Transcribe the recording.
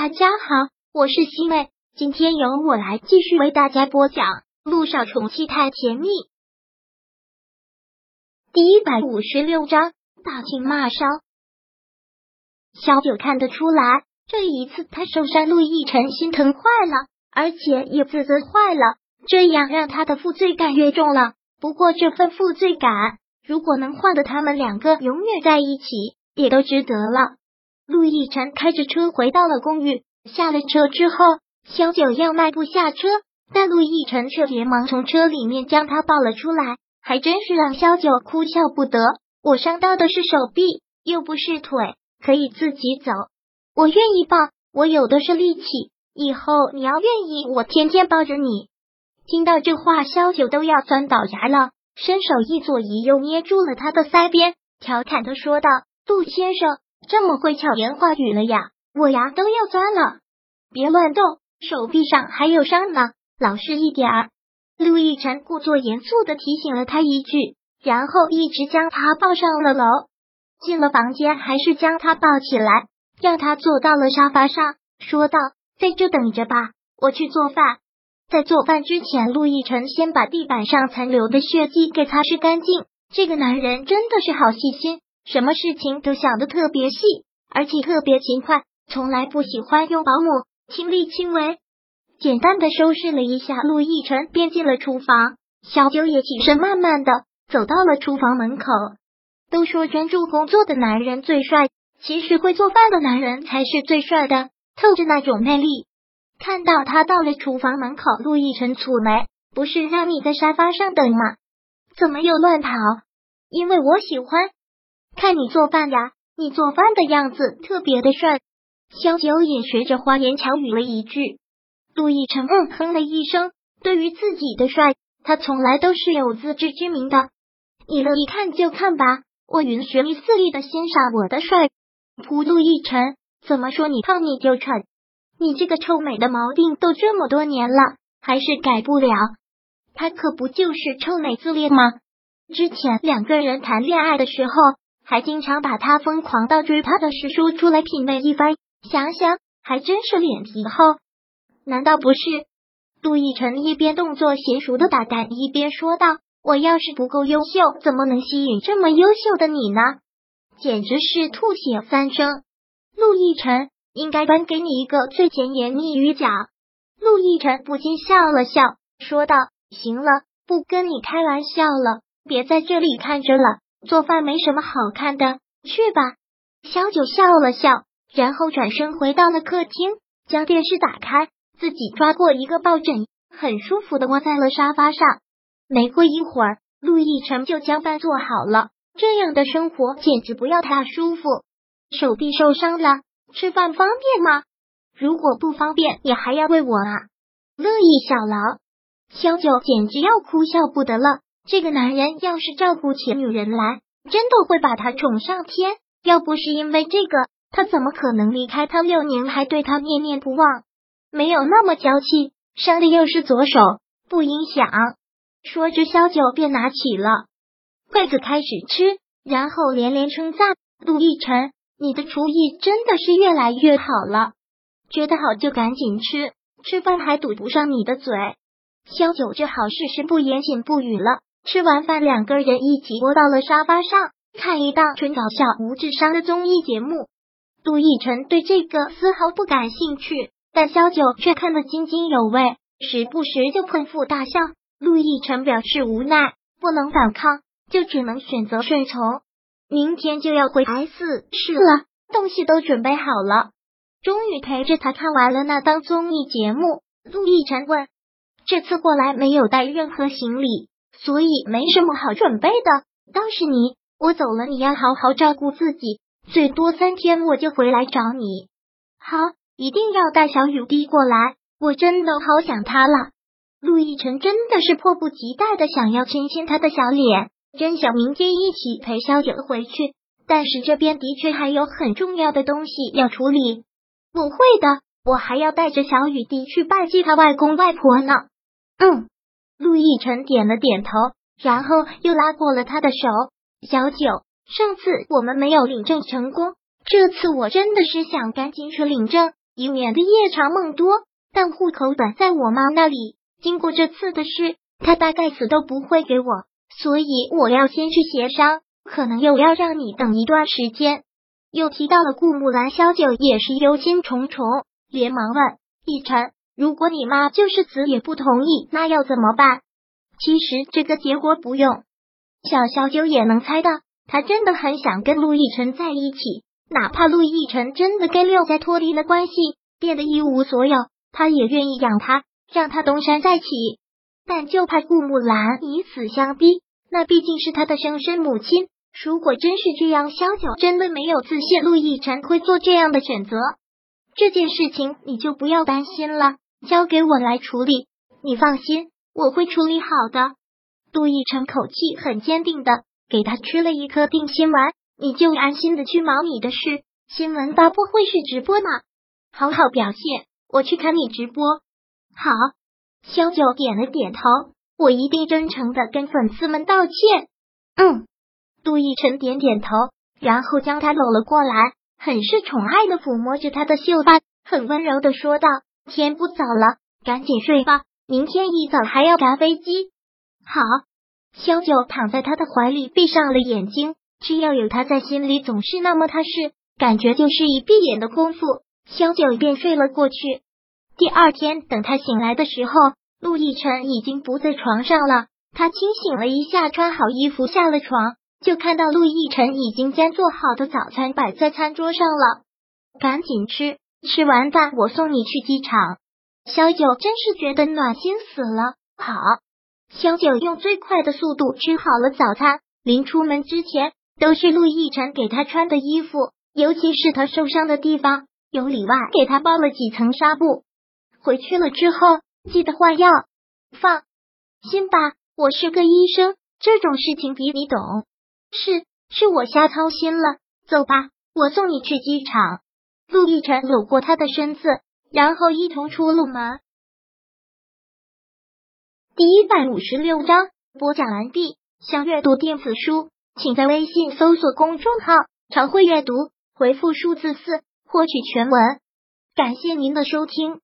大家好，我是西妹，今天由我来继续为大家播讲《路上宠妻太甜蜜》第一百五十六章大情骂烧。小九看得出来，这一次他受伤，陆亦辰心疼坏了，而且也自责坏了，这样让他的负罪感越重了。不过这份负罪感，如果能换得他们两个永远在一起，也都值得了。陆亦辰开着车回到了公寓，下了车之后，萧九要迈步下车，但陆亦辰却连忙从车里面将他抱了出来，还真是让萧九哭笑不得。我伤到的是手臂，又不是腿，可以自己走。我愿意抱，我有的是力气。以后你要愿意，我天天抱着你。听到这话，萧九都要钻倒牙了，伸手一左一右捏住了他的腮边，调侃的说道：“陆先生。”这么会巧言话语了呀，我牙都要钻了！别乱动，手臂上还有伤呢，老实一点儿。陆亦辰故作严肃的提醒了他一句，然后一直将他抱上了楼。进了房间，还是将他抱起来，让他坐到了沙发上，说道：“在这等着吧，我去做饭。”在做饭之前，陆亦辰先把地板上残留的血迹给擦拭干净。这个男人真的是好细心。什么事情都想的特别细，而且特别勤快，从来不喜欢用保姆，亲力亲为。简单的收拾了一下，陆亦辰便进了厨房。小九也起身，慢慢的走到了厨房门口。都说专注工作的男人最帅，其实会做饭的男人才是最帅的，透着那种魅力。看到他到了厨房门口，陆亦辰蹙眉：“不是让你在沙发上等吗？怎么又乱跑？因为我喜欢。”看你做饭呀，你做饭的样子特别的帅。萧九也学着花言巧语了一句。陆亦辰嗯哼了一声，对于自己的帅，他从来都是有自知之明的。你乐意看就看吧，我允许你肆意的欣赏我的帅。噗，陆亦辰，怎么说你胖你就蠢？你这个臭美的毛病都这么多年了，还是改不了？他可不就是臭美自恋吗？之前两个人谈恋爱的时候。还经常把他疯狂到追他的事说出来品味一番，想想还真是脸皮厚。难道不是？杜奕晨一边动作娴熟的打蛋，一边说道：“我要是不够优秀，怎么能吸引这么优秀的你呢？简直是吐血三升！”陆亦辰应该颁给你一个最甜言蜜语奖。陆亦辰不禁笑了笑，说道：“行了，不跟你开玩笑了，别在这里看着了。”做饭没什么好看的，去吧。小九笑了笑，然后转身回到了客厅，将电视打开，自己抓过一个抱枕，很舒服的窝在了沙发上。没过一会儿，陆亦辰就将饭做好了。这样的生活简直不要太舒服。手臂受伤了，吃饭方便吗？如果不方便，你还要喂我啊？乐意小劳，小九简直要哭笑不得了。这个男人要是照顾起女人来，真的会把她宠上天。要不是因为这个，他怎么可能离开他六年还对他念念不忘？没有那么娇气，伤的又是左手，不影响。说着，萧九便拿起了筷子开始吃，然后连连称赞陆亦辰：“你的厨艺真的是越来越好了，觉得好就赶紧吃，吃饭还堵不上你的嘴。”萧九只好事是不言，请不语了。吃完饭，两个人一起窝到了沙发上，看一档纯搞笑、无智商的综艺节目。杜奕晨对这个丝毫不感兴趣，但萧九却看得津津有味，时不时就捧腹大笑。陆亦辰表示无奈，不能反抗，就只能选择顺从。明天就要回 S 市了，东西都准备好了。终于陪着他看完了那档综艺节目。陆亦辰问：“这次过来没有带任何行李？”所以没什么好准备的。倒是你，我走了，你要好好照顾自己，最多三天我就回来找你。好，一定要带小雨滴过来，我真的好想他了。陆亦辰真的是迫不及待的想要亲亲他的小脸，真想明天一起陪小九回去。但是这边的确还有很重要的东西要处理。不会的，我还要带着小雨滴去拜祭他外公外婆呢。嗯。陆亦辰点了点头，然后又拉过了他的手。小九，上次我们没有领证成功，这次我真的是想赶紧去领证，以免的夜长梦多。但户口本在我妈那里，经过这次的事，她大概死都不会给我，所以我要先去协商，可能又要让你等一段时间。又提到了顾木兰，小九也是忧心忡忡，连忙问逸晨：“如果你妈就是死也不同意，那要怎么办？”其实这个结果不用小小九也能猜到，他真的很想跟陆亦辰在一起，哪怕陆亦辰真的跟六家脱离了关系，变得一无所有，他也愿意养他，让他东山再起。但就怕顾木兰以死相逼，那毕竟是他的生身母亲。如果真是这样，萧九真的没有自信，陆亦辰会做这样的选择。这件事情你就不要担心了，交给我来处理，你放心。我会处理好的。杜奕晨口气很坚定的给他吃了一颗定心丸，你就安心的去忙你的事。新闻发布会是直播呢，好好表现，我去看你直播。好，萧九点了点头，我一定真诚的跟粉丝们道歉。嗯，杜奕晨点点头，然后将他搂了过来，很是宠爱的抚摸着他的秀发，很温柔的说道：“天不早了，赶紧睡吧。”明天一早还要赶飞机。好，萧九躺在他的怀里，闭上了眼睛。只要有他在，心里总是那么踏实。感觉就是一闭眼的功夫，萧九便睡了过去。第二天，等他醒来的时候，陆亦辰已经不在床上了。他清醒了一下，穿好衣服下了床，就看到陆亦辰已经将做好的早餐摆在餐桌上了。赶紧吃，吃完饭我送你去机场。小九真是觉得暖心死了。好，小九用最快的速度吃好了早餐，临出门之前都是陆亦辰给他穿的衣服，尤其是他受伤的地方，有里外给他包了几层纱布。回去了之后记得换药。放心吧，我是个医生，这种事情比你懂。是，是我瞎操心了。走吧，我送你去机场。陆亦辰搂过他的身子。然后一同出了门。第一百五十六章播讲完毕。想阅读电子书，请在微信搜索公众号“常会阅读”，回复数字四获取全文。感谢您的收听。